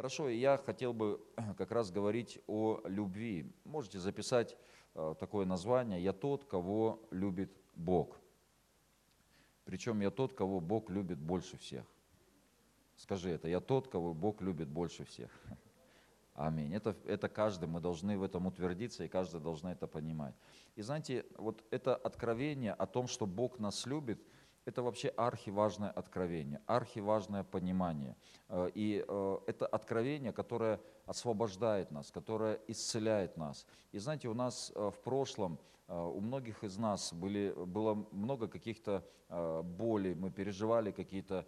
Хорошо, я хотел бы как раз говорить о любви. Можете записать э, такое название «Я тот, кого любит Бог». Причем я тот, кого Бог любит больше всех. Скажи это, я тот, кого Бог любит больше всех. Аминь. Это, это каждый, мы должны в этом утвердиться, и каждый должен это понимать. И знаете, вот это откровение о том, что Бог нас любит – это вообще архиважное откровение, архиважное понимание. Э, и э, это откровение, которое освобождает нас, которое исцеляет нас. И знаете, у нас э, в прошлом, у многих из нас были, было много каких-то болей, мы переживали какие-то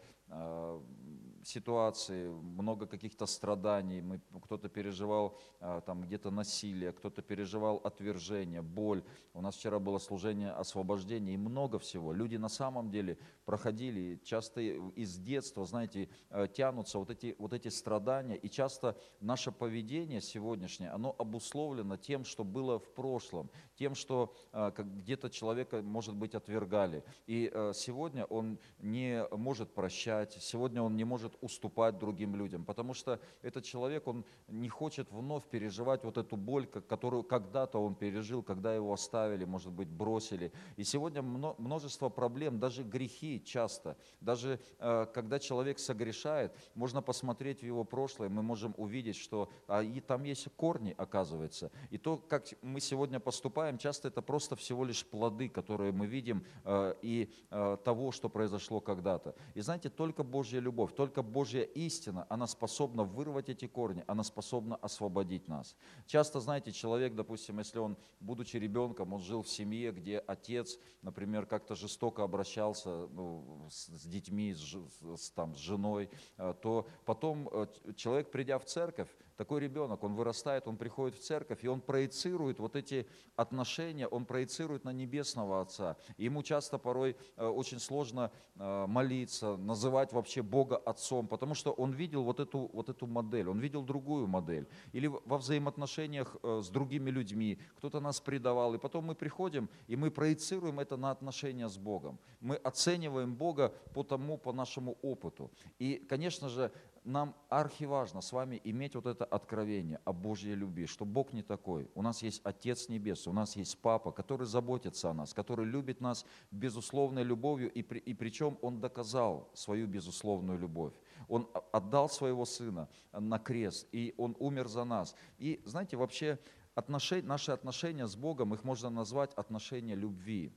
ситуации, много каких-то страданий, мы, кто-то переживал а, там где-то насилие, кто-то переживал отвержение, боль. У нас вчера было служение освобождения и много всего. Люди на самом деле проходили, часто из детства, знаете, э, тянутся вот эти, вот эти страдания, и часто наше поведение сегодняшнее, оно обусловлено тем, что было в прошлом, тем, что а, где-то человека, может быть, отвергали. И э, сегодня он не может прощать, сегодня он не может может уступать другим людям, потому что этот человек, он не хочет вновь переживать вот эту боль, которую когда-то он пережил, когда его оставили, может быть, бросили. И сегодня множество проблем, даже грехи часто, даже э, когда человек согрешает, можно посмотреть в его прошлое, мы можем увидеть, что а, и там есть корни, оказывается. И то, как мы сегодня поступаем, часто это просто всего лишь плоды, которые мы видим, э, и э, того, что произошло когда-то. И знаете, только Божья любовь, только Божья истина, она способна вырвать эти корни, она способна освободить нас. Часто, знаете, человек, допустим, если он, будучи ребенком, он жил в семье, где отец, например, как-то жестоко обращался ну, с, с детьми, с, с, там, с женой, э, то потом э, человек, придя в церковь, такой ребенок, он вырастает, он приходит в церковь, и он проецирует вот эти отношения, он проецирует на Небесного Отца. И ему часто порой э, очень сложно э, молиться, называть вообще Бога Отцом, потому что он видел вот эту, вот эту модель, он видел другую модель. Или во взаимоотношениях э, с другими людьми, кто-то нас предавал, и потом мы приходим, и мы проецируем это на отношения с Богом. Мы оцениваем Бога по тому, по нашему опыту. И, конечно же, нам архиважно с вами иметь вот это откровение о Божьей любви, что Бог не такой. У нас есть Отец Небес, у нас есть Папа, который заботится о нас, который любит нас безусловной любовью, и, при, и причем Он доказал свою безусловную любовь. Он отдал своего Сына на крест, и Он умер за нас. И знаете, вообще отношения, наши отношения с Богом, их можно назвать отношения любви.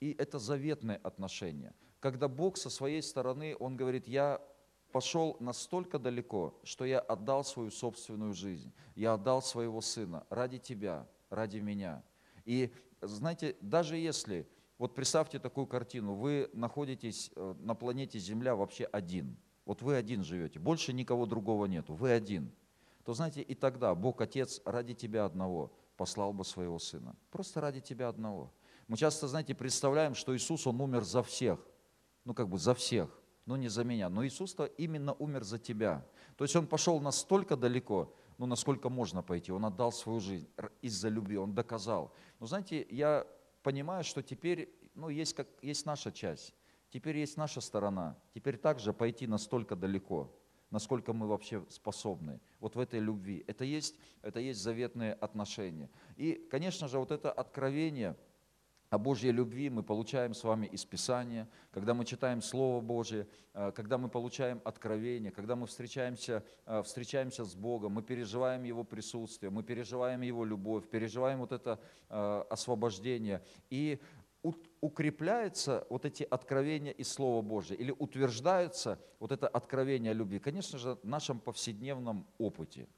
И это заветные отношения. Когда Бог со своей стороны, Он говорит, я пошел настолько далеко, что я отдал свою собственную жизнь, я отдал своего сына ради тебя, ради меня. И знаете, даже если, вот представьте такую картину, вы находитесь э, на планете Земля вообще один, вот вы один живете, больше никого другого нету, вы один, то знаете, и тогда Бог Отец ради тебя одного послал бы своего сына, просто ради тебя одного. Мы часто, знаете, представляем, что Иисус, Он умер за всех, ну как бы за всех но не за меня. Но Иисус-то именно умер за тебя. То есть Он пошел настолько далеко, ну, насколько можно пойти. Он отдал свою жизнь из-за любви, Он доказал. Но знаете, я понимаю, что теперь, ну, есть, как, есть наша часть. Теперь есть наша сторона. Теперь также пойти настолько далеко, насколько мы вообще способны вот в этой любви. Это есть, это есть заветные отношения. И, конечно же, вот это откровение – о Божьей любви мы получаем с вами из Писания, когда мы читаем Слово Божье, э, когда мы получаем откровение, когда мы встречаемся, э, встречаемся с Богом, мы переживаем Его присутствие, мы переживаем Его любовь, переживаем вот это э, освобождение. И укрепляются вот эти откровения из Слова Божьего или утверждается вот это откровение любви, конечно же, в нашем повседневном опыте.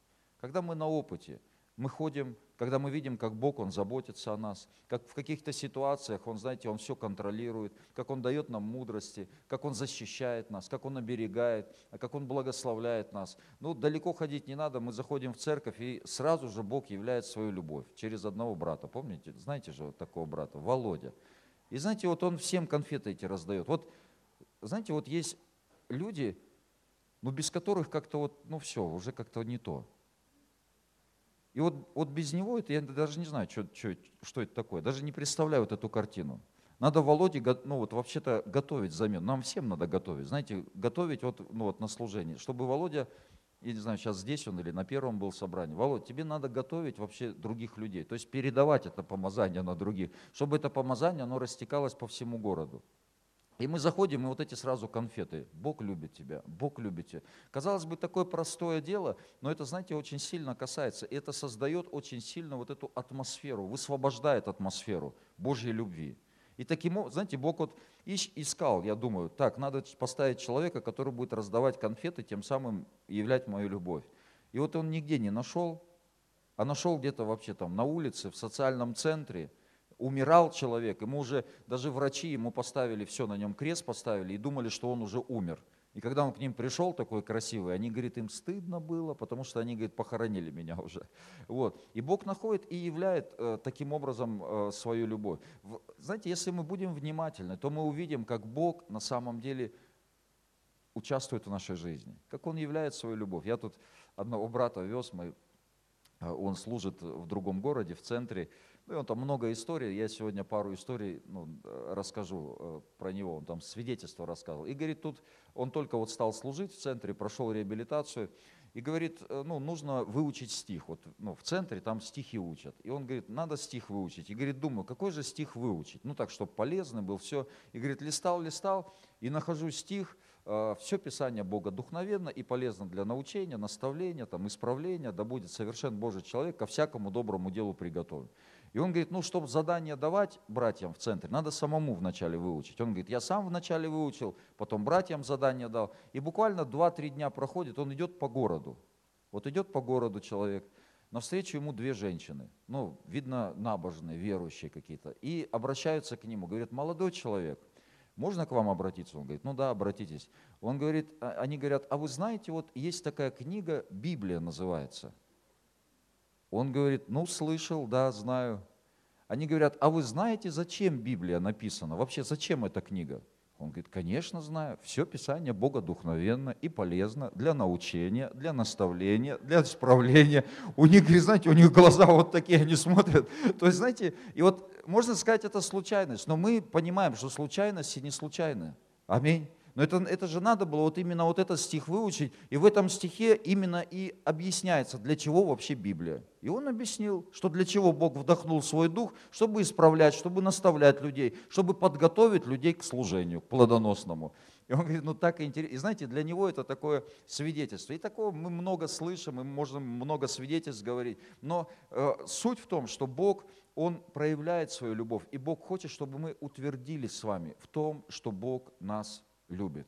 Когда мы на опыте, мы ходим когда мы видим, как Бог, Он заботится о нас, как в каких-то ситуациях Он, знаете, Он все контролирует, как Он дает нам мудрости, как Он защищает нас, как Он оберегает, как Он благословляет нас. Ну, далеко ходить не надо, мы заходим в церковь, и сразу же Бог являет свою любовь через одного брата. Помните, знаете же вот такого брата, Володя. И знаете, вот он всем конфеты эти раздает. Вот, знаете, вот есть люди, ну, без которых как-то вот, ну, все, уже как-то не то. И вот, вот без него это я даже не знаю, что, что, что это такое, даже не представляю вот эту картину. Надо Володе, ну вот вообще-то готовить замену. Нам всем надо готовить, знаете, готовить вот, ну вот на служение, чтобы Володя я не знаю, сейчас здесь он или на первом был собрании, Володь, тебе надо готовить вообще других людей, то есть передавать это помазание на других, чтобы это помазание, оно растекалось по всему городу. И мы заходим, и вот эти сразу конфеты. Бог любит тебя, Бог любит тебя. Казалось бы, такое простое дело, но это, знаете, очень сильно касается. И это создает очень сильно вот эту атмосферу, высвобождает атмосферу Божьей любви. И таким знаете, Бог вот искал, я думаю, так, надо поставить человека, который будет раздавать конфеты, тем самым являть мою любовь. И вот он нигде не нашел, а нашел где-то вообще там на улице, в социальном центре, умирал человек, ему уже, даже врачи ему поставили, все, на нем крест поставили и думали, что он уже умер. И когда он к ним пришел такой красивый, они, говорит, им стыдно было, потому что они, говорит, похоронили меня уже. Вот. И Бог находит и являет э, таким образом э, свою любовь. В, знаете, если мы будем внимательны, то мы увидим, как Бог на самом деле участвует в нашей жизни, как Он являет свою любовь. Я тут одного брата вез, мы, э, он служит в другом городе, в центре, он там много историй, я сегодня пару историй ну, расскажу э, про него, он там свидетельство рассказывал. И говорит, тут он только вот стал служить в центре, прошел реабилитацию, и говорит, э, ну, нужно выучить стих. Вот ну, в центре там стихи учат. И он говорит, надо стих выучить. И говорит, думаю, какой же стих выучить? Ну, так, чтобы полезный был, все. И говорит, листал, листал, и нахожу стих, э, все Писание Бога духновенно и полезно для научения, наставления, там, исправления, да будет совершен Божий человек, ко всякому доброму делу приготовлен. И он говорит, ну, чтобы задание давать братьям в центре, надо самому вначале выучить. Он говорит, я сам вначале выучил, потом братьям задание дал. И буквально 2-3 дня проходит, он идет по городу. Вот идет по городу человек, навстречу ему две женщины, ну, видно, набожные, верующие какие-то, и обращаются к нему, говорят, молодой человек, можно к вам обратиться? Он говорит, ну да, обратитесь. Он говорит, а, они говорят, а вы знаете, вот есть такая книга, Библия называется – он говорит, ну слышал, да, знаю. Они говорят, а вы знаете, зачем Библия написана? Вообще, зачем эта книга? Он говорит, конечно, знаю. Все Писание Бога духновенно и полезно для научения, для наставления, для исправления. У них, знаете, у них глаза вот такие, они смотрят. То есть, знаете, и вот можно сказать, это случайность, но мы понимаем, что случайности не случайны. Аминь. Но это, это же надо было вот именно вот этот стих выучить, и в этом стихе именно и объясняется, для чего вообще Библия. И он объяснил, что для чего Бог вдохнул свой дух, чтобы исправлять, чтобы наставлять людей, чтобы подготовить людей к служению, к плодоносному. И он говорит, ну так интересно. И знаете, для него это такое свидетельство. И такого мы много слышим, и можем много свидетельств говорить. Но э, суть в том, что Бог, Он проявляет свою любовь. И Бог хочет, чтобы мы утвердились с вами в том, что Бог нас любит.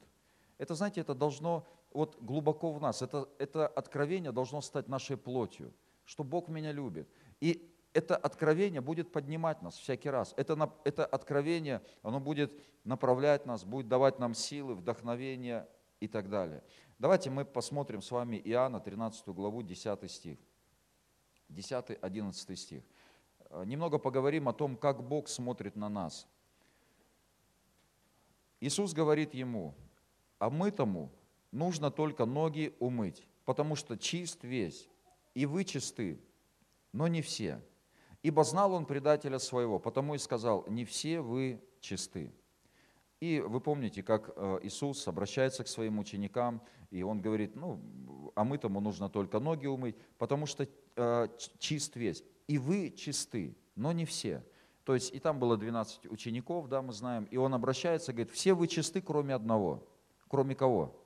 Это, знаете, это должно вот глубоко в нас, это, это откровение должно стать нашей плотью, что Бог меня любит. И это откровение будет поднимать нас всякий раз. Это, это откровение, оно будет направлять нас, будет давать нам силы, вдохновение и так далее. Давайте мы посмотрим с вами Иоанна 13 главу, 10 стих. 10-11 стих. Немного поговорим о том, как Бог смотрит на нас – Иисус говорит ему, а мытому нужно только ноги умыть, потому что чист весь, и вы чисты, но не все. Ибо знал он предателя своего, потому и сказал, не все вы чисты. И вы помните, как э, Иисус обращается к своим ученикам, и он говорит, ну, а мытому нужно только ноги умыть, потому что э, чист весь. И вы чисты, но не все. То есть и там было 12 учеников, да, мы знаем, и он обращается, говорит, все вы чисты, кроме одного. Кроме кого?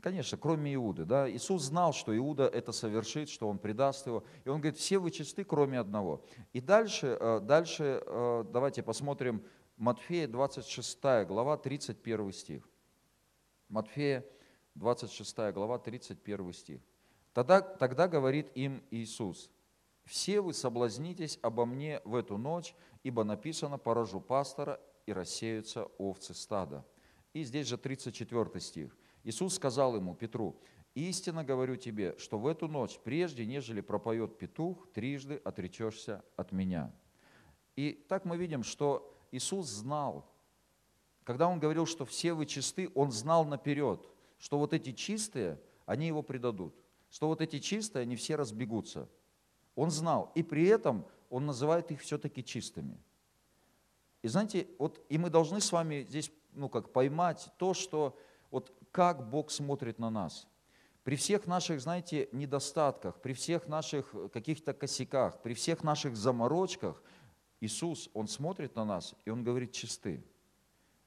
Конечно, кроме Иуды. Да? Иисус знал, что Иуда это совершит, что он предаст его. И он говорит, все вы чисты, кроме одного. И дальше, э, дальше э, давайте посмотрим Матфея 26 глава, 31 стих. Матфея 26 глава, 31 стих. Тогда, тогда говорит им Иисус, все вы соблазнитесь обо мне в эту ночь, ибо написано, поражу пастора, и рассеются овцы стада. И здесь же 34 стих. Иисус сказал ему, Петру, истинно говорю тебе, что в эту ночь, прежде нежели пропоет петух, трижды отречешься от меня. И так мы видим, что Иисус знал, когда Он говорил, что все вы чисты, Он знал наперед, что вот эти чистые, они Его предадут, что вот эти чистые, они все разбегутся – он знал, и при этом он называет их все-таки чистыми. И знаете, вот и мы должны с вами здесь, ну как, поймать то, что вот как Бог смотрит на нас. При всех наших, знаете, недостатках, при всех наших каких-то косяках, при всех наших заморочках, Иисус, Он смотрит на нас, и Он говорит, чисты.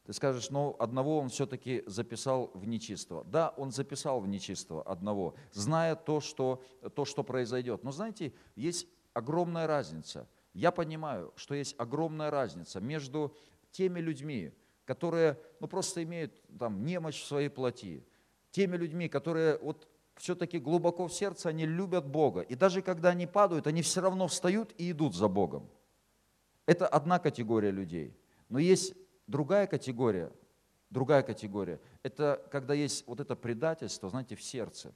Ты скажешь, ну, одного он все-таки записал в нечистого. Да, он записал в нечистого одного, зная то, что, то, что произойдет. Но знаете, есть огромная разница. Я понимаю, что есть огромная разница между теми людьми, которые ну, просто имеют там, немощь в своей плоти, теми людьми, которые вот все-таки глубоко в сердце, они любят Бога. И даже когда они падают, они все равно встают и идут за Богом. Это одна категория людей. Но есть Другая категория, другая категория, это когда есть вот это предательство, знаете, в сердце.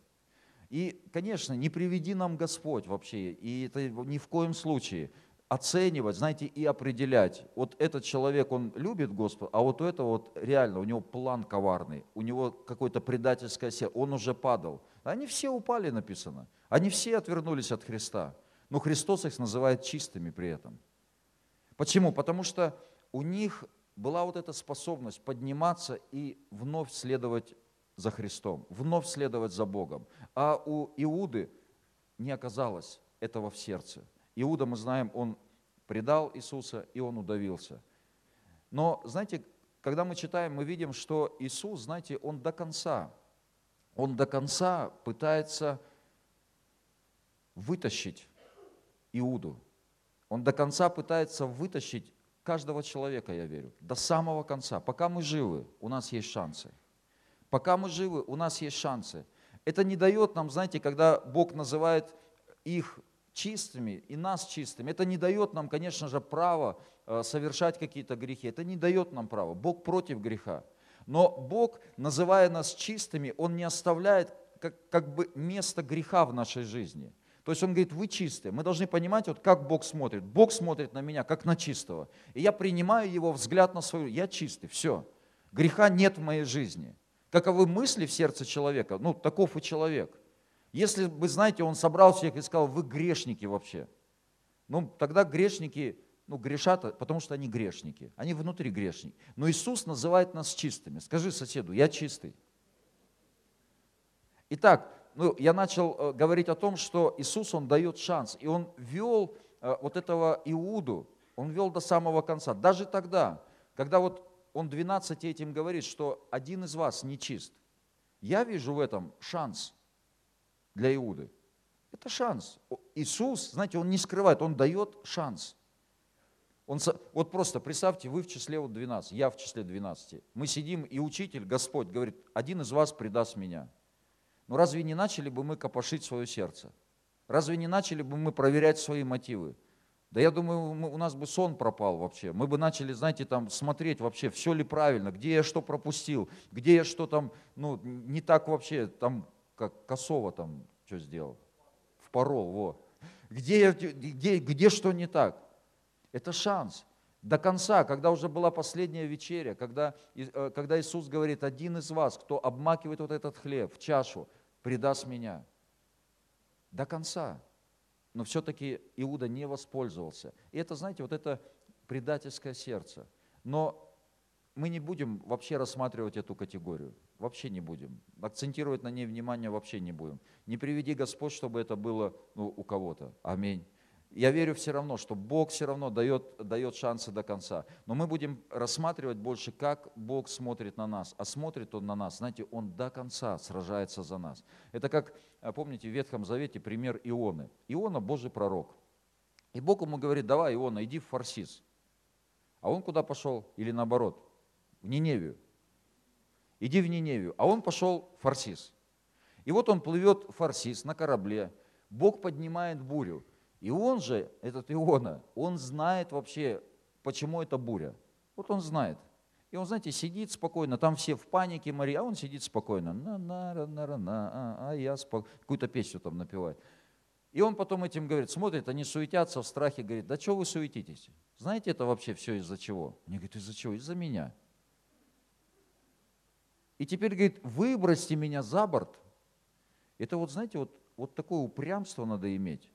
И, конечно, не приведи нам Господь вообще, и это ни в коем случае оценивать, знаете, и определять. Вот этот человек, он любит Господа, а вот у этого вот реально, у него план коварный, у него какое-то предательское сердце, он уже падал. Они все упали, написано. Они все отвернулись от Христа. Но Христос их называет чистыми при этом. Почему? Потому что у них была вот эта способность подниматься и вновь следовать за Христом, вновь следовать за Богом. А у Иуды не оказалось этого в сердце. Иуда, мы знаем, он предал Иисуса, и он удавился. Но, знаете, когда мы читаем, мы видим, что Иисус, знаете, он до конца, он до конца пытается вытащить Иуду. Он до конца пытается вытащить каждого человека, я верю, до самого конца. Пока мы живы, у нас есть шансы. Пока мы живы, у нас есть шансы. Это не дает нам, знаете, когда Бог называет их чистыми и нас чистыми, это не дает нам, конечно же, права э, совершать какие-то грехи. Это не дает нам права. Бог против греха. Но Бог, называя нас чистыми, Он не оставляет как, как бы место греха в нашей жизни – то есть он говорит, вы чистые. Мы должны понимать, вот как Бог смотрит. Бог смотрит на меня, как на чистого. И я принимаю его взгляд на свою, я чистый, все. Греха нет в моей жизни. Каковы мысли в сердце человека, ну, таков и человек. Если вы знаете, он собрал всех и сказал, вы грешники вообще. Ну, тогда грешники, ну, грешат, потому что они грешники. Они внутри грешники. Но Иисус называет нас чистыми. Скажи соседу, я чистый. Итак, ну, я начал э, говорить о том, что Иисус, Он дает шанс, и Он вел э, вот этого Иуду, Он вел до самого конца. Даже тогда, когда вот Он 12 этим говорит, что один из вас нечист, я вижу в этом шанс для Иуды. Это шанс. Иисус, знаете, Он не скрывает, Он дает шанс. Он, вот просто представьте, вы в числе вот 12, я в числе 12. Мы сидим, и учитель, Господь, говорит, один из вас предаст меня – но разве не начали бы мы копошить свое сердце? Разве не начали бы мы проверять свои мотивы? Да я думаю, у нас бы сон пропал вообще. Мы бы начали, знаете, там смотреть вообще, все ли правильно, где я что пропустил, где я что там, ну, не так вообще, там, как Косово там, что сделал, впорол, вот. Где, я, где, где что не так? Это шанс. До конца, когда уже была последняя вечеря, когда, э, когда Иисус говорит, один из вас, кто обмакивает вот этот хлеб в чашу, предаст меня. До конца. Но все-таки Иуда не воспользовался. И это, знаете, вот это предательское сердце. Но мы не будем вообще рассматривать эту категорию. Вообще не будем. Акцентировать на ней внимание вообще не будем. Не приведи Господь, чтобы это было ну, у кого-то. Аминь я верю все равно, что Бог все равно дает, дает шансы до конца. Но мы будем рассматривать больше, как Бог смотрит на нас. А смотрит Он на нас, знаете, Он до конца сражается за нас. Это как, а, помните, в Ветхом Завете пример Ионы. Иона – Божий пророк. И Бог ему говорит, давай, Иона, иди в Фарсис. А он куда пошел? Или наоборот? В Ниневию. Иди в Ниневию. А он пошел в Фарсис. И вот он плывет в Фарсис на корабле. Бог поднимает бурю. И он же, этот Иона, он знает вообще, почему это буря. Вот он знает. И он, знаете, сидит спокойно, там все в панике, Мария, а он сидит спокойно. На, на, на, на, на, а, а я спок... какую-то песню там напевает. И он потом этим говорит, смотрит, они суетятся в страхе, говорит, да что вы суетитесь? Знаете, это вообще все из-за чего? Они говорят, из-за чего? Из-за меня. И теперь, говорит, выбросьте меня за борт. Это вот, знаете, вот, вот такое упрямство надо иметь.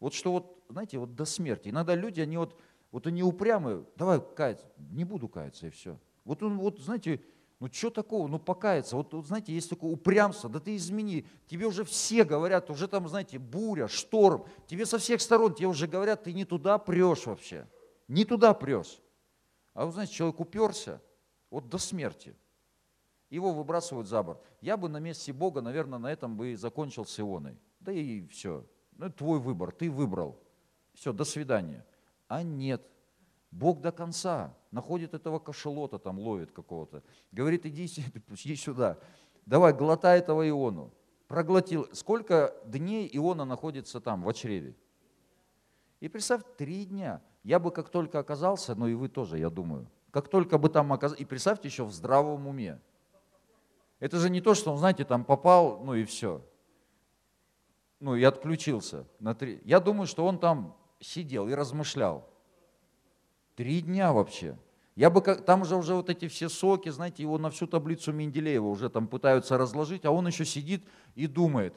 Вот что вот, знаете, вот до смерти. Иногда люди, они вот, вот они упрямые, давай каяться, не буду каяться и все. Вот он, вот, знаете, Ну что такого? Ну покаяться. Вот, вот знаете, есть такое упрямство. Да ты измени. Тебе уже все говорят, уже там, знаете, буря, шторм. Тебе со всех сторон, тебе уже говорят, ты не туда прешь вообще. Не туда прешь. А вы знаете, человек уперся, вот до смерти. Его выбрасывают за борт. Я бы на месте Бога, наверное, на этом бы и закончил с Ионой. Да и все. Ну, твой выбор, ты выбрал. Все, до свидания. А нет. Бог до конца находит этого кошелота, там ловит какого-то. Говорит, иди, иди сюда, давай, глотай этого Иону. Проглотил. Сколько дней Иона находится там, в чреве? И представь, три дня. Я бы как только оказался, ну и вы тоже, я думаю, как только бы там оказался, и представьте еще в здравом уме. Это же не то, что он, знаете, там попал, ну и все. Ну и отключился. На три. Я думаю, что он там сидел и размышлял. Три дня вообще. Я бы, там же уже вот эти все соки, знаете, его на всю таблицу Менделеева уже там пытаются разложить, а он еще сидит и думает,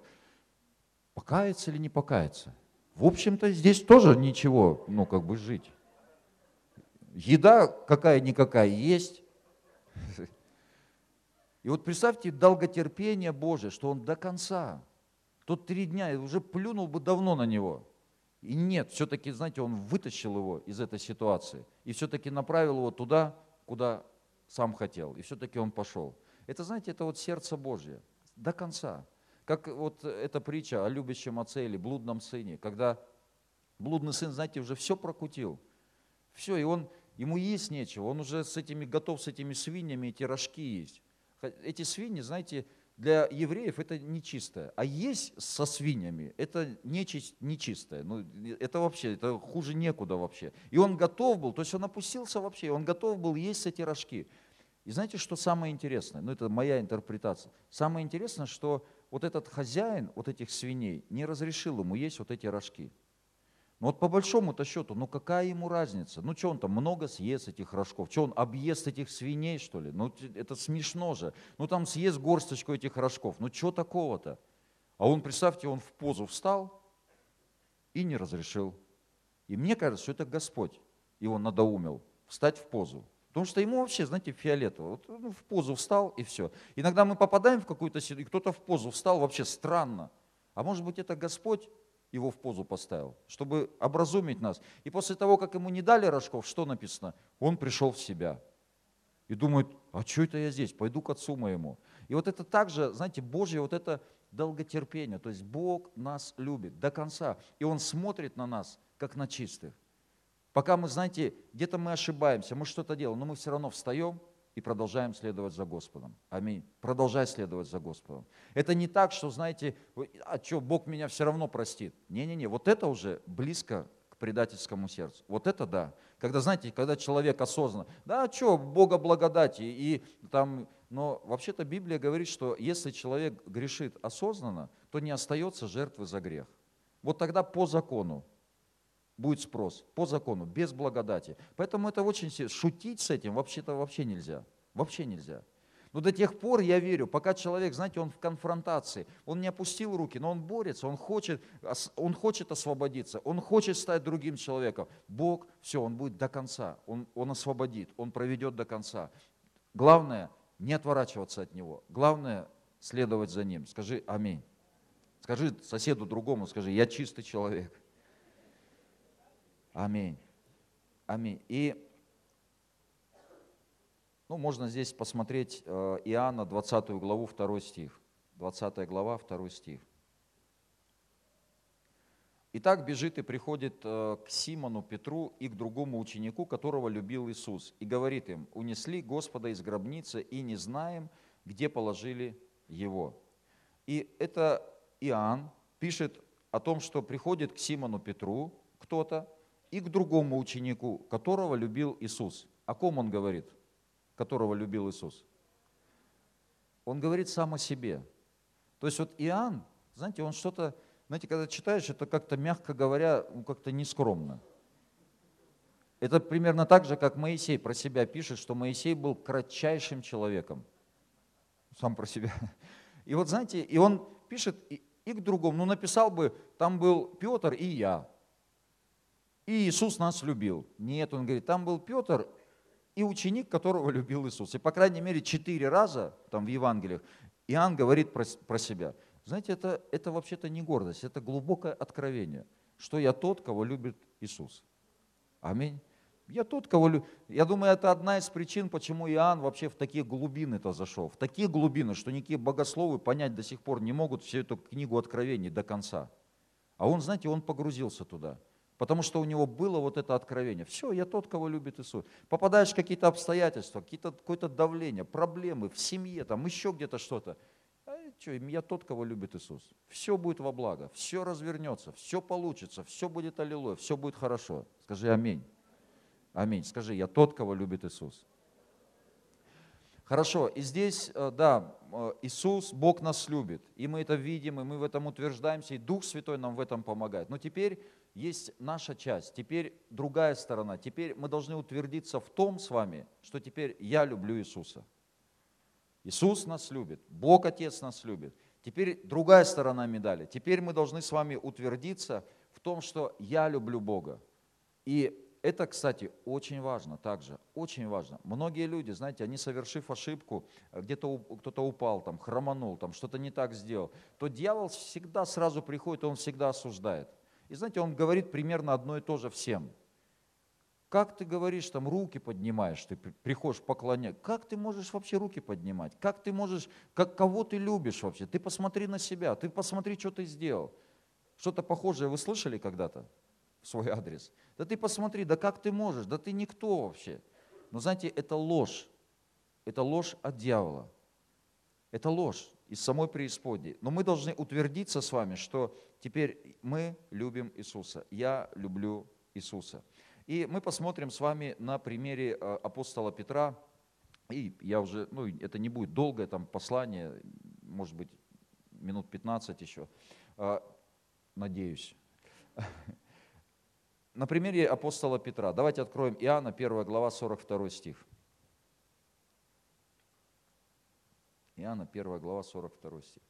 покаяться или не покаяться. В общем-то, здесь тоже ничего, ну, как бы жить. Еда какая-никакая есть. И вот представьте долготерпение Божие, что он до конца, тот три дня, уже плюнул бы давно на него – и нет, все-таки, знаете, он вытащил его из этой ситуации и все-таки направил его туда, куда сам хотел. И все-таки он пошел. Это, знаете, это вот сердце Божье до конца. Как вот эта притча о любящем отце или блудном сыне, когда блудный сын, знаете, уже все прокутил. Все, и он, ему есть нечего, он уже с этими, готов с этими свиньями эти рожки есть. Эти свиньи, знаете, для евреев это нечистое. А есть со свиньями, это нечисть нечистое. Ну, это вообще, это хуже некуда вообще. И он готов был, то есть он опустился вообще, он готов был есть эти рожки. И знаете, что самое интересное? Ну, это моя интерпретация. Самое интересное, что вот этот хозяин вот этих свиней не разрешил ему есть вот эти рожки. Ну вот по большому-то счету, ну какая ему разница? Ну что он там много съест этих рожков? Что он объест этих свиней, что ли? Ну это смешно же. Ну там съест горсточку этих рожков. Ну что такого-то? А он, представьте, он в позу встал и не разрешил. И мне кажется, что это Господь его надоумил встать в позу. Потому что ему вообще, знаете, фиолетово. Вот, ну, в позу встал и все. Иногда мы попадаем в какую-то ситуацию, кто-то в позу встал, вообще странно. А может быть это Господь его в позу поставил, чтобы образумить нас. И после того, как ему не дали рожков, что написано? Он пришел в себя. И думает, а что это я здесь? Пойду к отцу моему. И вот это также, знаете, Божье вот это долготерпение. То есть Бог нас любит до конца. И Он смотрит на нас, как на чистых. Пока мы, знаете, где-то мы ошибаемся, мы что-то делаем, но мы все равно встаем, и продолжаем следовать за Господом. Аминь. Продолжай следовать за Господом. Это не так, что, знаете, а что, Бог меня все равно простит. Не-не-не, вот это уже близко к предательскому сердцу. Вот это да. Когда, знаете, когда человек осознанно, да, что, Бога благодати, и там, но вообще-то Библия говорит, что если человек грешит осознанно, то не остается жертвы за грех. Вот тогда по закону будет спрос по закону, без благодати. Поэтому это очень шутить с этим вообще-то вообще нельзя. Вообще нельзя. Но до тех пор я верю, пока человек, знаете, он в конфронтации, он не опустил руки, но он борется, он хочет, он хочет освободиться, он хочет стать другим человеком. Бог, все, он будет до конца, он, он освободит, он проведет до конца. Главное, не отворачиваться от него. Главное, следовать за ним. Скажи аминь. Скажи соседу другому, скажи, я чистый человек. Аминь. Аминь. И ну, можно здесь посмотреть э, Иоанна 20 главу, 2 стих. 20 глава, 2 стих. Итак, бежит и приходит э, к Симону Петру и к другому ученику, которого любил Иисус, и говорит им, унесли Господа из гробницы и не знаем, где положили его. И это Иоанн пишет о том, что приходит к Симону Петру кто-то, и к другому ученику, которого любил Иисус. О ком он говорит, которого любил Иисус? Он говорит сам о себе. То есть вот Иоанн, знаете, он что-то, знаете, когда читаешь, это как-то, мягко говоря, ну, как-то нескромно. Это примерно так же, как Моисей про себя пишет, что Моисей был кратчайшим человеком. Сам про себя. И вот знаете, и он пишет и, и к другому, ну написал бы, там был Петр и я, и Иисус нас любил. Нет, он говорит, там был Петр и ученик, которого любил Иисус. И, по крайней мере, четыре раза там в Евангелиях Иоанн говорит про, про себя. Знаете, это, это вообще-то не гордость, это глубокое откровение, что я тот, кого любит Иисус. Аминь. Я тот, кого любит. Я думаю, это одна из причин, почему Иоанн вообще в такие глубины-то зашел. В такие глубины, что никакие богословы понять до сих пор не могут всю эту книгу откровений до конца. А он, знаете, он погрузился туда. Потому что у него было вот это откровение. Все, я тот, кого любит Иисус. Попадаешь в какие-то обстоятельства, какие-то, какое-то давление, проблемы в семье, там еще где-то что-то. А что, я тот, кого любит Иисус. Все будет во благо, все развернется, все получится, все будет аллилуйя, все будет хорошо. Скажи аминь. Аминь. Скажи, я тот, кого любит Иисус. Хорошо, и здесь, э, да, э, Иисус, Бог нас любит, и мы это видим, и мы в этом утверждаемся, и Дух Святой нам в этом помогает. Но теперь есть наша часть, теперь другая сторона. Теперь мы должны утвердиться в том с вами, что теперь я люблю Иисуса. Иисус нас любит, Бог Отец нас любит. Теперь другая сторона медали. Теперь мы должны с вами утвердиться в том, что я люблю Бога. И это, кстати, очень важно также, очень важно. Многие люди, знаете, они совершив ошибку, где-то кто-то упал, там, хроманул, там, что-то не так сделал, то дьявол всегда сразу приходит, он всегда осуждает. И знаете, он говорит примерно одно и то же всем. Как ты говоришь, там руки поднимаешь, ты приходишь поклонять. Как ты можешь вообще руки поднимать? Как ты можешь, как, кого ты любишь вообще? Ты посмотри на себя, ты посмотри, что ты сделал. Что-то похожее вы слышали когда-то в свой адрес? Да ты посмотри, да как ты можешь, да ты никто вообще. Но знаете, это ложь. Это ложь от дьявола. Это ложь из самой преисподней. Но мы должны утвердиться с вами, что теперь мы любим Иисуса. Я люблю Иисуса. И мы посмотрим с вами на примере э, апостола Петра. И я уже, ну это не будет долгое там послание, может быть минут 15 еще, э, надеюсь. На примере апостола Петра. Давайте откроем Иоанна, 1 глава, 42 стих. Иоанна 1 глава 42 стих.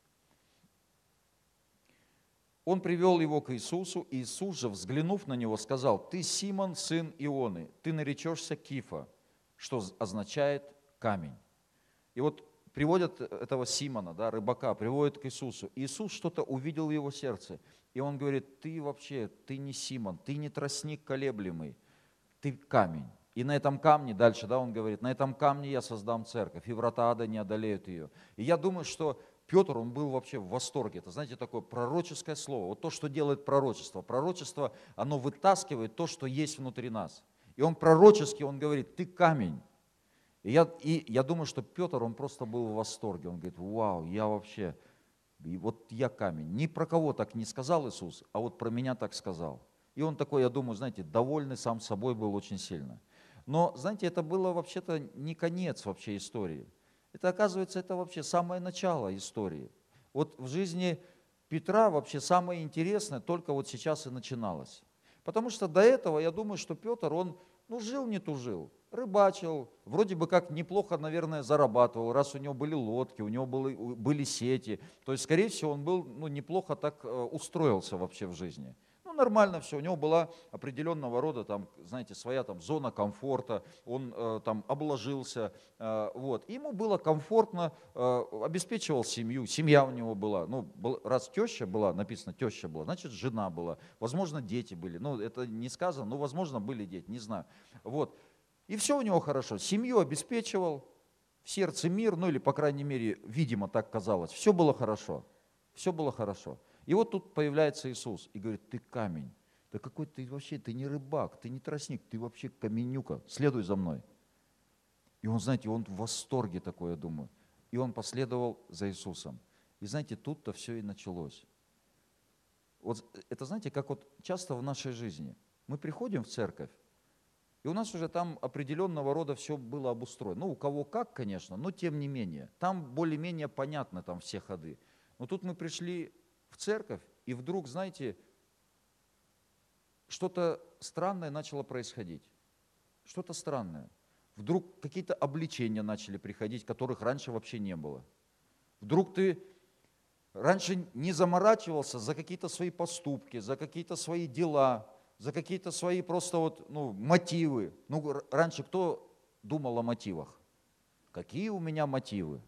Он привел его к Иисусу, и Иисус же, взглянув на него, сказал, «Ты Симон, сын Ионы, ты наречешься Кифа», что означает камень. И вот приводят этого Симона, да, рыбака, приводят к Иисусу. Иисус что-то увидел в его сердце, и он говорит, ты вообще, ты не Симон, ты не тростник колеблемый, ты камень. И на этом камне, дальше, да, он говорит, на этом камне я создам церковь, и врата ада не одолеют ее. И я думаю, что Петр, он был вообще в восторге. Это, знаете, такое пророческое слово. Вот то, что делает пророчество. Пророчество, оно вытаскивает то, что есть внутри нас. И он пророчески, он говорит, ты камень. И я, и я думаю, что Петр, он просто был в восторге. Он говорит, вау, я вообще, и вот я камень. Ни про кого так не сказал Иисус, а вот про меня так сказал. И он такой, я думаю, знаете, довольный сам собой был очень сильно. Но, знаете, это было вообще-то не конец вообще истории. Это, оказывается, это вообще самое начало истории. Вот в жизни Петра вообще самое интересное только вот сейчас и начиналось. Потому что до этого, я думаю, что Петр, он ну, жил не тужил, рыбачил, вроде бы как неплохо, наверное, зарабатывал, раз у него были лодки, у него были, были сети. То есть, скорее всего, он был ну, неплохо так э, устроился вообще в жизни. Ну, нормально все, у него была определенного рода, там, знаете, своя там зона комфорта, он э, там обложился, э, вот. Ему было комфортно, э, обеспечивал семью, семья у него была, ну, был, раз теща была, написано теща была, значит, жена была, возможно, дети были, ну, это не сказано, но, возможно, были дети, не знаю, вот. И все у него хорошо, семью обеспечивал, в сердце мир, ну или, по крайней мере, видимо, так казалось, все было хорошо, все было хорошо. И вот тут появляется Иисус и говорит, ты камень. Да какой ты вообще, ты не рыбак, ты не тростник, ты вообще каменюка, следуй за мной. И он, знаете, он в восторге такой, я думаю. И он последовал за Иисусом. И знаете, тут-то все и началось. Вот это, знаете, как вот часто в нашей жизни. Мы приходим в церковь, и у нас уже там определенного рода все было обустроено. Ну, у кого как, конечно, но тем не менее. Там более-менее понятны там все ходы. Но тут мы пришли в церковь, и вдруг, знаете, что-то странное начало происходить. Что-то странное. Вдруг какие-то обличения начали приходить, которых раньше вообще не было. Вдруг ты раньше не заморачивался за какие-то свои поступки, за какие-то свои дела, за какие-то свои просто вот, ну, мотивы. Ну, раньше кто думал о мотивах. Какие у меня мотивы?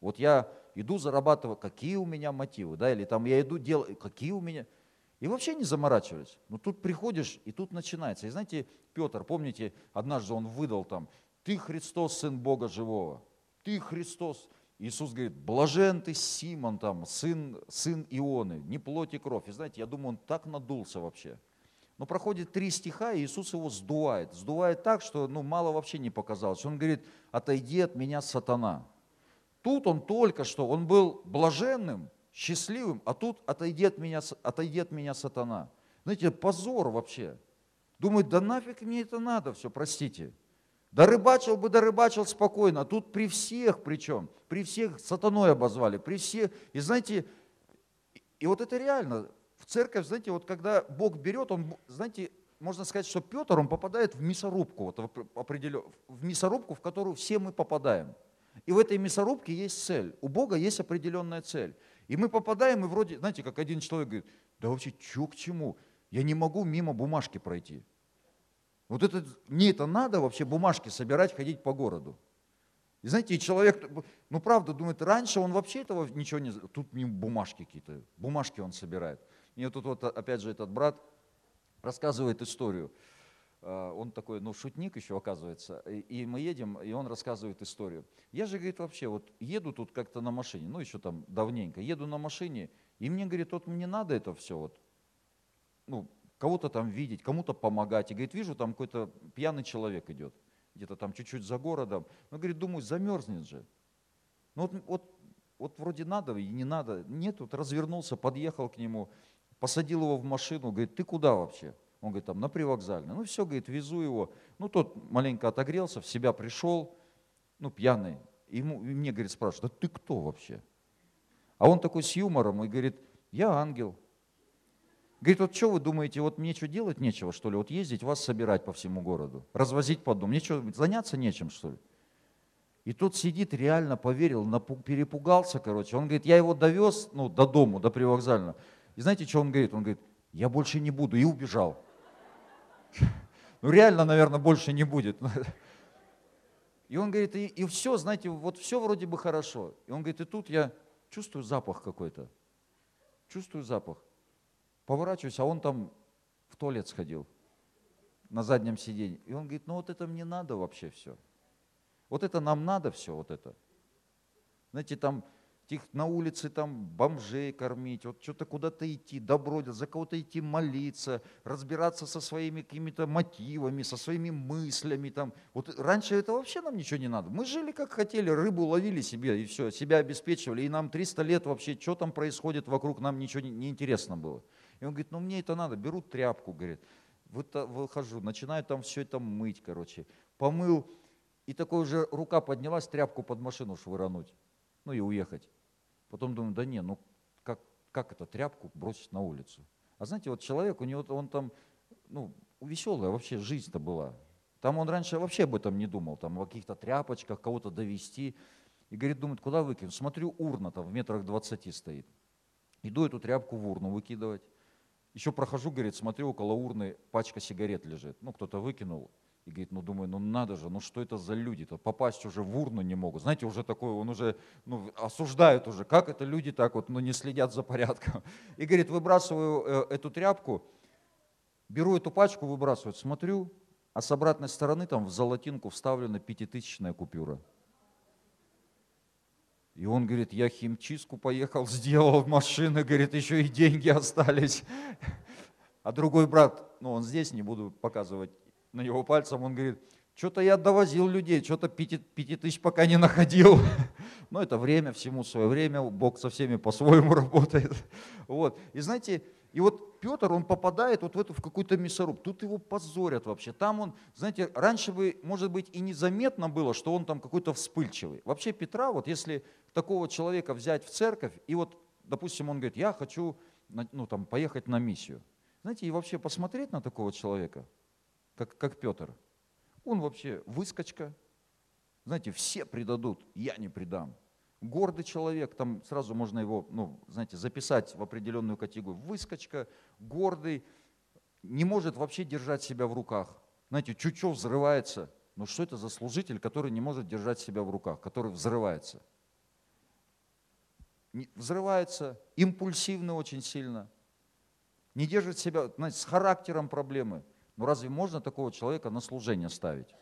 Вот я иду зарабатывать, какие у меня мотивы, да, или там я иду делать, какие у меня... И вообще не заморачивались. Но тут приходишь, и тут начинается. И знаете, Петр, помните, однажды он выдал там, ты Христос, Сын Бога Живого, ты Христос. Иисус говорит, блажен ты, Симон, там, сын, сын Ионы, не плоть и кровь. И знаете, я думаю, он так надулся вообще. Но проходит три стиха, и Иисус его сдувает. Сдувает так, что ну, мало вообще не показалось. Он говорит, отойди от меня, сатана. Тут он только что, он был блаженным, счастливым, а тут отойди от меня, отойди от меня сатана. Знаете, позор вообще. Думает, да нафиг мне это надо все, простите. Да рыбачил бы, да рыбачил спокойно. А тут при всех причем, при всех сатаной обозвали, при всех. И знаете, и вот это реально, в церковь, знаете, вот когда Бог берет, он, знаете, можно сказать, что Петр, он попадает в мясорубку, вот, определен, в мясорубку, в которую все мы попадаем. И в этой мясорубке есть цель. У Бога есть определенная цель. И мы попадаем, и вроде, знаете, как один человек говорит, да вообще, что к чему? Я не могу мимо бумажки пройти. Вот это, мне это надо вообще бумажки собирать, ходить по городу. И знаете, и человек, ну правда, думает, раньше он вообще этого ничего не... Тут не бумажки какие-то, бумажки он собирает. Мне тут вот опять же этот брат рассказывает историю. А, он такой, ну, шутник еще оказывается. И мы едем, и он рассказывает историю. Я же, говорит, вообще вот еду тут как-то на машине, ну, еще там давненько, еду на машине, и мне, говорит, вот мне надо это все вот, ну, кого-то там видеть, кому-то помогать. И говорит, вижу, там какой-то пьяный человек идет, где-то там чуть-чуть за городом. Ну, говорит, думаю, замерзнет же. Ну, вот, вот, вот вроде надо и не надо. Нет, вот развернулся, подъехал к нему, посадил его в машину, говорит, ты куда вообще? Он говорит, там на привокзальный. Ну все, говорит, везу его. Ну тот маленько отогрелся, в себя пришел, ну пьяный. Ему, и мне, говорит, спрашивает, да ты кто вообще? А он такой с юмором и говорит, я ангел. Говорит, вот что вы думаете, вот мне что делать нечего, что ли? Вот ездить, вас собирать по всему городу, развозить по дому. Мне что, заняться нечем, что ли? И тот сидит, реально поверил, перепугался, короче. Он говорит, я его довез, ну, до дому, до привокзального. И знаете, что он говорит? Он говорит, я больше не буду, и убежал. Ну реально, наверное, больше не будет. И он говорит, и, и все, знаете, вот все вроде бы хорошо. И он говорит, и тут я чувствую запах какой-то. Чувствую запах. Поворачиваюсь, а он там в туалет сходил на заднем сиденье. И он говорит, ну вот это мне надо вообще все. Вот это нам надо все, вот это. Знаете, там их на улице там бомжей кормить, вот что-то куда-то идти, добро за кого-то идти молиться, разбираться со своими какими-то мотивами, со своими мыслями. Там. Вот раньше это вообще нам ничего не надо. Мы жили как хотели, рыбу ловили себе и все, себя обеспечивали. И нам 300 лет вообще, что там происходит вокруг, нам ничего не, не интересно было. И он говорит, ну мне это надо, беру тряпку, говорит, выхожу, начинаю там все это мыть, короче. Помыл, и такой уже рука поднялась, тряпку под машину швырануть, ну и уехать. Потом думаю, да не, ну как, как это тряпку бросить на улицу? А знаете, вот человек, у него, он там, ну, веселая вообще жизнь-то была. Там он раньше вообще об этом не думал, там о каких-то тряпочках, кого-то довести. И говорит, думает, куда выкинуть? Смотрю, урна там в метрах двадцати стоит. Иду эту тряпку в урну выкидывать. Еще прохожу, говорит, смотрю, около урны пачка сигарет лежит. Ну, кто-то выкинул. И говорит, ну думаю, ну надо же, ну что это за люди-то, попасть уже в урну не могут. Знаете, уже такое, он уже, ну, осуждает уже, как это люди так вот, ну не следят за порядком. И говорит, выбрасываю э, эту тряпку, беру эту пачку, выбрасываю, смотрю, а с обратной стороны там в золотинку вставлена пятитысячная купюра. И он говорит, я химчистку поехал, сделал машины, говорит, еще и деньги остались. А другой брат, ну он здесь, не буду показывать на него пальцем, он говорит, что-то я довозил людей, что-то пяти, тысяч пока не находил. Но это время, всему свое время, Бог со всеми по-своему работает. Вот. И знаете, и вот Петр, он попадает вот в эту, в какую-то мясорубку. Тут его позорят вообще. Там он, знаете, раньше бы, может быть, и незаметно было, что он там какой-то вспыльчивый. Вообще Петра, вот если такого человека взять в церковь, и вот, допустим, он говорит, я хочу ну, там, поехать на миссию. Знаете, и вообще посмотреть на такого человека, как, как Петр, он вообще выскочка. Знаете, все предадут, я не предам. Гордый человек, там сразу можно его, ну, знаете, записать в определенную категорию. Выскочка, гордый, не может вообще держать себя в руках. Знаете, чуть-чуть взрывается, ну что это за служитель, который не может держать себя в руках, который взрывается? Взрывается, импульсивно очень сильно, не держит себя, знаете, с характером проблемы. Ну разве можно такого человека на служение ставить?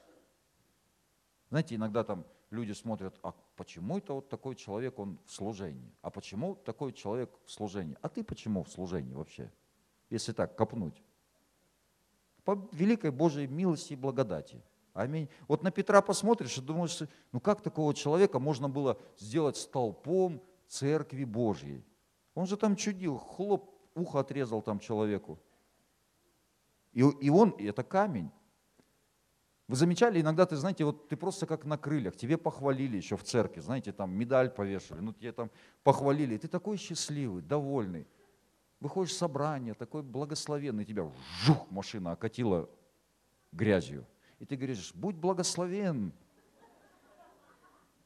Знаете, иногда там люди смотрят, а почему это вот такой человек, он в служении? А почему такой человек в служении? А ты почему в служении вообще? Если так копнуть. По великой Божьей милости и благодати. Аминь. Вот на Петра посмотришь и думаешь, ну как такого человека можно было сделать столпом церкви Божьей? Он же там чудил, хлоп, ухо отрезал там человеку. И, и он, и это камень. Вы замечали, иногда ты, знаете, вот ты просто как на крыльях, тебе похвалили еще в церкви, знаете, там медаль повешали, ну тебе там похвалили, и ты такой счастливый, довольный. Выходишь в собрание, такой благословенный, тебя жух, машина окатила грязью. И ты говоришь, будь благословен,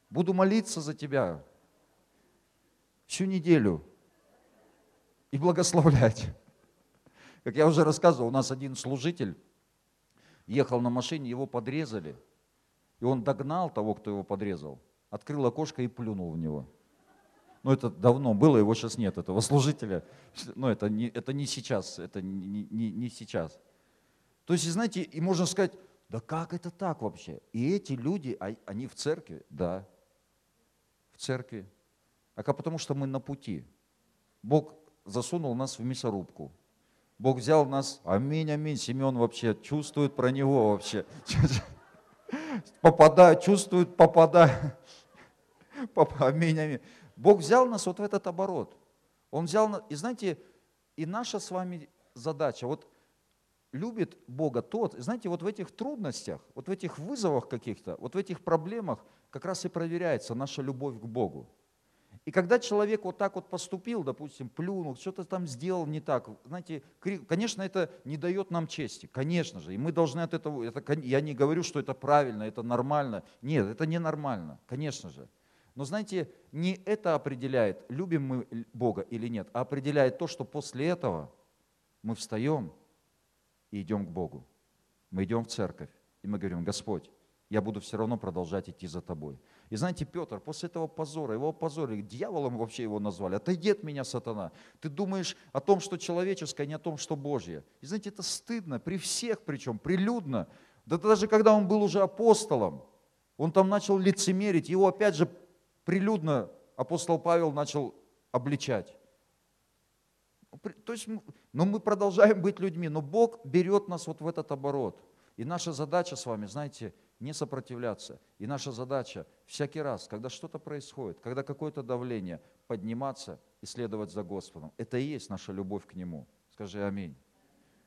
буду молиться за тебя всю неделю и благословлять. Как я уже рассказывал, у нас один служитель ехал на машине, его подрезали, и он догнал того, кто его подрезал, открыл окошко и плюнул в него. Ну, это давно было, его сейчас нет, этого служителя. Но это не, это не сейчас, это не, не, не сейчас. То есть, знаете, и можно сказать, да как это так вообще? И эти люди, а, они в церкви? Да, в церкви. А как потому что мы на пути. Бог засунул нас в мясорубку. Бог взял нас, аминь, аминь, Семен вообще чувствует про него вообще. Попадает, чувствует, попадает. Аминь, аминь. Бог взял нас вот в этот оборот. Он взял, и знаете, и наша с вами задача, вот любит Бога тот, знаете, вот в этих трудностях, вот в этих вызовах каких-то, вот в этих проблемах как раз и проверяется наша любовь к Богу. И когда человек вот так вот поступил, допустим, плюнул, что-то там сделал не так, знаете, конечно, это не дает нам чести, конечно же, и мы должны от этого, это, я не говорю, что это правильно, это нормально, нет, это не нормально, конечно же. Но знаете, не это определяет, любим мы Бога или нет, а определяет то, что после этого мы встаем и идем к Богу. Мы идем в церковь, и мы говорим, Господь, я буду все равно продолжать идти за тобой. И знаете, Петр, после этого позора, его опозорили, дьяволом вообще его назвали, отойди от меня, сатана. Ты думаешь о том, что человеческое, а не о том, что Божье. И знаете, это стыдно, при всех причем, прилюдно. Да даже когда он был уже апостолом, он там начал лицемерить, его опять же прилюдно апостол Павел начал обличать. То есть, но мы продолжаем быть людьми, но Бог берет нас вот в этот оборот. И наша задача с вами, знаете, не сопротивляться. И наша задача всякий раз, когда что-то происходит, когда какое-то давление, подниматься и следовать за Господом. Это и есть наша любовь к Нему. Скажи аминь.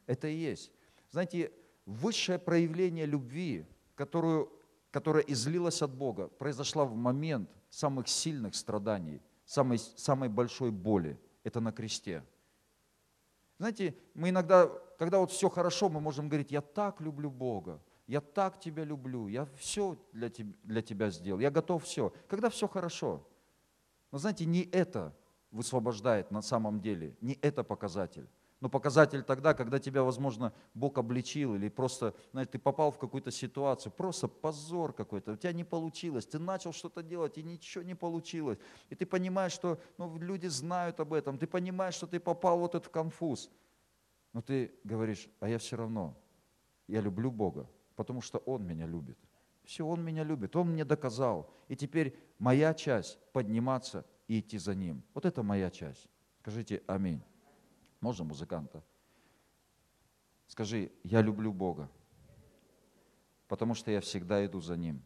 Это и есть. Знаете, высшее проявление любви, которую, которая излилась от Бога, произошла в момент самых сильных страданий, самой, самой большой боли. Это на кресте. Знаете, мы иногда, когда вот все хорошо, мы можем говорить, я так люблю Бога, я так тебя люблю, я все для тебя, для тебя сделал, я готов все. Когда все хорошо. Но знаете, не это высвобождает на самом деле, не это показатель. Но показатель тогда, когда тебя, возможно, Бог обличил или просто, знаете, ты попал в какую-то ситуацию, просто позор какой-то, у тебя не получилось, ты начал что-то делать и ничего не получилось. И ты понимаешь, что ну, люди знают об этом, ты понимаешь, что ты попал вот этот конфуз. Но ты говоришь, а я все равно, я люблю Бога, потому что Он меня любит. Все, Он меня любит, Он мне доказал. И теперь моя часть подниматься и идти за Ним. Вот это моя часть. Скажите аминь. Можно музыканта? Скажи, я люблю Бога, потому что я всегда иду за Ним.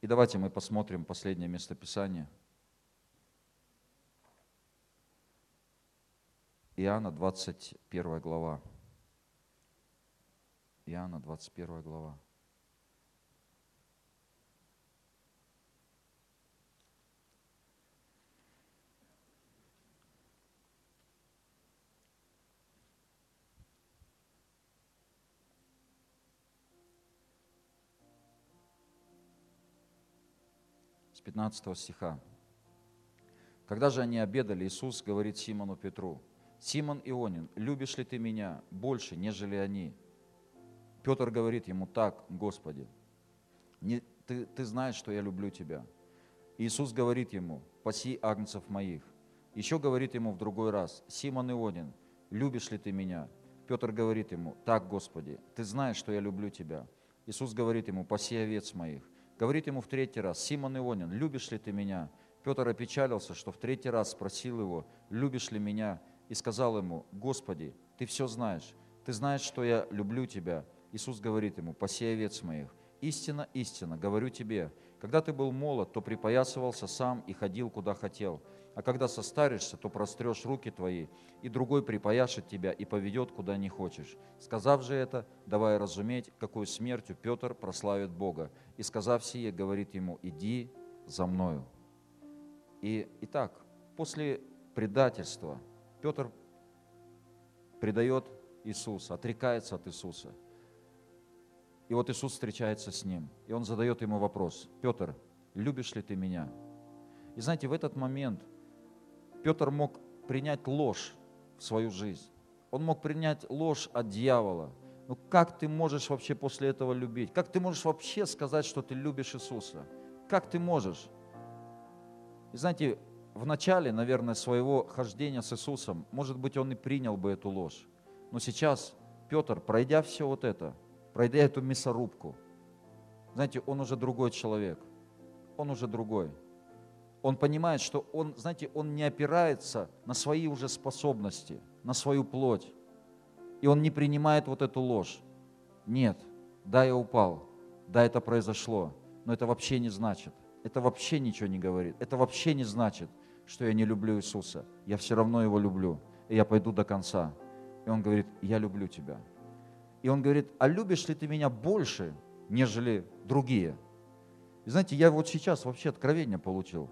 И давайте мы посмотрим последнее местописание. Иоанна 21 глава. Иоанна, 21 глава. С 15 стиха. Когда же они обедали, Иисус говорит Симону Петру, «Симон Ионин, любишь ли ты меня больше, нежели они?» Петр говорит ему, так, Господи, не, ты, ты знаешь, что я люблю тебя. Иисус говорит ему, паси агнцев моих. Еще говорит ему в другой раз, Симон Ионин, любишь ли ты меня? Петр говорит ему, так, Господи, ты знаешь, что я люблю тебя. Иисус говорит ему, паси овец моих. Говорит ему в третий раз, Симон Ионин, любишь ли ты меня? Петр опечалился, что в третий раз спросил его, любишь ли меня? И сказал ему, Господи, ты все знаешь, ты знаешь, что я люблю тебя. Иисус говорит ему, паси овец моих. Истина, истина, говорю тебе, когда ты был молод, то припоясывался сам и ходил, куда хотел. А когда состаришься, то прострешь руки твои, и другой припояшет тебя и поведет, куда не хочешь. Сказав же это, давая разуметь, какой смертью Петр прославит Бога. И сказав сие, говорит ему, иди за мною. И, итак, после предательства Петр предает Иисуса, отрекается от Иисуса – и вот Иисус встречается с ним, и он задает ему вопрос, Петр, любишь ли ты меня? И знаете, в этот момент Петр мог принять ложь в свою жизнь. Он мог принять ложь от дьявола. Ну как ты можешь вообще после этого любить? Как ты можешь вообще сказать, что ты любишь Иисуса? Как ты можешь? И знаете, в начале, наверное, своего хождения с Иисусом, может быть, он и принял бы эту ложь. Но сейчас Петр, пройдя все вот это, пройдя эту мясорубку, знаете, он уже другой человек. Он уже другой. Он понимает, что он, знаете, он не опирается на свои уже способности, на свою плоть. И он не принимает вот эту ложь. Нет, да, я упал, да, это произошло, но это вообще не значит, это вообще ничего не говорит, это вообще не значит, что я не люблю Иисуса. Я все равно Его люблю, и я пойду до конца. И Он говорит, я люблю тебя. И он говорит, а любишь ли ты меня больше, нежели другие? И знаете, я вот сейчас вообще откровение получил,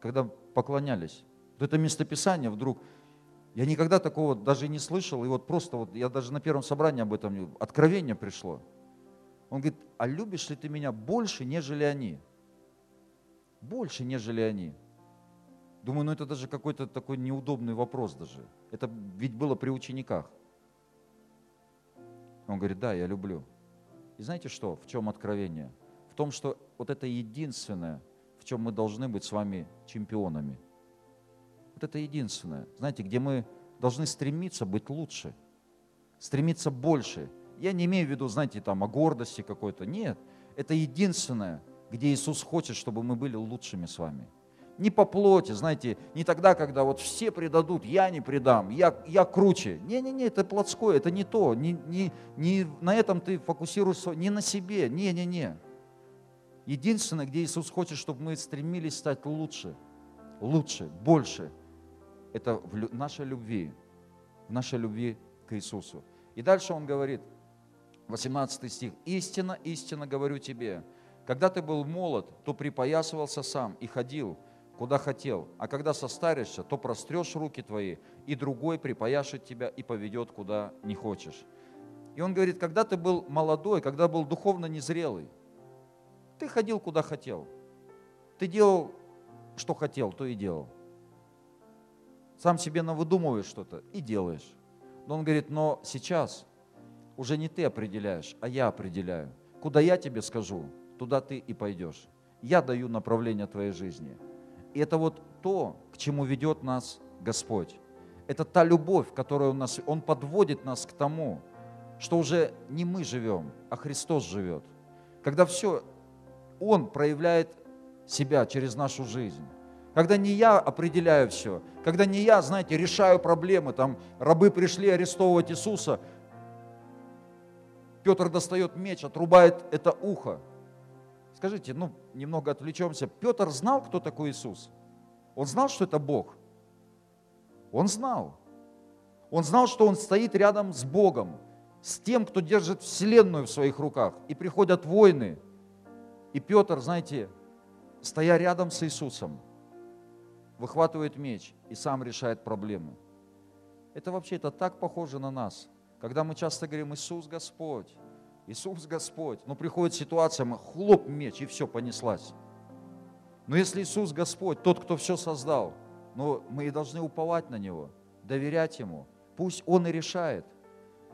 когда поклонялись. Вот это местописание вдруг, я никогда такого даже не слышал, и вот просто вот я даже на первом собрании об этом, откровение пришло. Он говорит, а любишь ли ты меня больше, нежели они? Больше, нежели они. Думаю, ну это даже какой-то такой неудобный вопрос даже. Это ведь было при учениках. Он говорит, да, я люблю. И знаете что, в чем откровение? В том, что вот это единственное, в чем мы должны быть с вами чемпионами. Вот это единственное. Знаете, где мы должны стремиться быть лучше, стремиться больше. Я не имею в виду, знаете, там о гордости какой-то. Нет, это единственное, где Иисус хочет, чтобы мы были лучшими с вами. Не по плоти, знаете, не тогда, когда вот все предадут, я не предам, я, я круче. Не-не-не, это плотское, это не то. Не, не, не на этом ты фокусируешься, не на себе, не-не-не. Единственное, где Иисус хочет, чтобы мы стремились стать лучше, лучше, больше, это в нашей любви, в нашей любви к Иисусу. И дальше он говорит, 18 стих, «Истина, истина говорю тебе, когда ты был молод, то припоясывался сам и ходил, куда хотел, а когда состаришься, то прострешь руки твои, и другой припояшет тебя и поведет, куда не хочешь. И он говорит, когда ты был молодой, когда был духовно незрелый, ты ходил, куда хотел. Ты делал, что хотел, то и делал. Сам себе навыдумываешь что-то и делаешь. Но он говорит, но сейчас уже не ты определяешь, а я определяю. Куда я тебе скажу, туда ты и пойдешь. Я даю направление твоей жизни. И это вот то, к чему ведет нас Господь. Это та любовь, которая у нас, Он подводит нас к тому, что уже не мы живем, а Христос живет. Когда все, Он проявляет себя через нашу жизнь. Когда не я определяю все, когда не я, знаете, решаю проблемы, там рабы пришли арестовывать Иисуса, Петр достает меч, отрубает это ухо, Скажите, ну, немного отвлечемся. Петр знал, кто такой Иисус? Он знал, что это Бог? Он знал. Он знал, что он стоит рядом с Богом, с тем, кто держит Вселенную в своих руках. И приходят войны. И Петр, знаете, стоя рядом с Иисусом, выхватывает меч и сам решает проблемы. Это вообще это так похоже на нас, когда мы часто говорим, Иисус Господь, Иисус Господь. Но приходит ситуация, мы хлоп меч, и все, понеслась. Но если Иисус Господь, тот, кто все создал, но мы и должны уповать на Него, доверять Ему. Пусть Он и решает.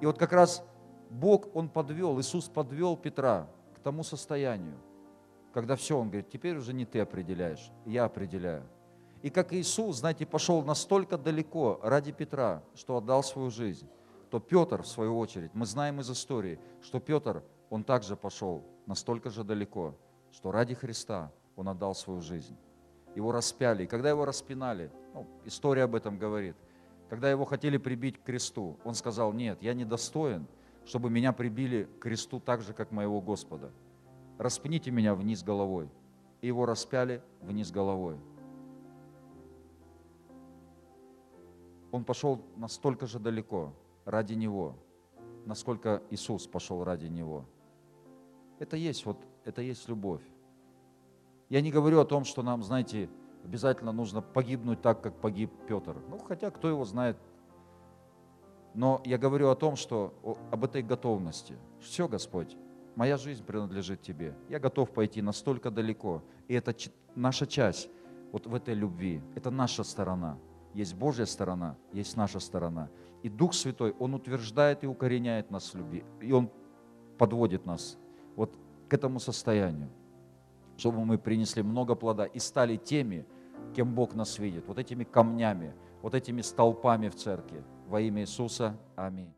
И вот как раз Бог, Он подвел, Иисус подвел Петра к тому состоянию, когда все, Он говорит, теперь уже не ты определяешь, я определяю. И как Иисус, знаете, пошел настолько далеко ради Петра, что отдал свою жизнь, то Петр, в свою очередь, мы знаем из истории, что Петр, он также пошел настолько же далеко, что ради Христа он отдал свою жизнь. Его распяли. И когда его распинали, ну, история об этом говорит, когда его хотели прибить к кресту, он сказал, нет, я не достоин, чтобы меня прибили к кресту так же, как моего Господа. Распните меня вниз головой. И его распяли вниз головой. Он пошел настолько же далеко ради Него, насколько Иисус пошел ради Него. Это есть, вот, это есть любовь. Я не говорю о том, что нам, знаете, обязательно нужно погибнуть так, как погиб Петр. Ну, хотя кто его знает. Но я говорю о том, что об этой готовности. Все, Господь, моя жизнь принадлежит Тебе. Я готов пойти настолько далеко. И это наша часть вот в этой любви. Это наша сторона. Есть Божья сторона, есть наша сторона. И Дух Святой, Он утверждает и укореняет нас в любви. И Он подводит нас вот к этому состоянию, чтобы мы принесли много плода и стали теми, кем Бог нас видит, вот этими камнями, вот этими столпами в церкви. Во имя Иисуса. Аминь.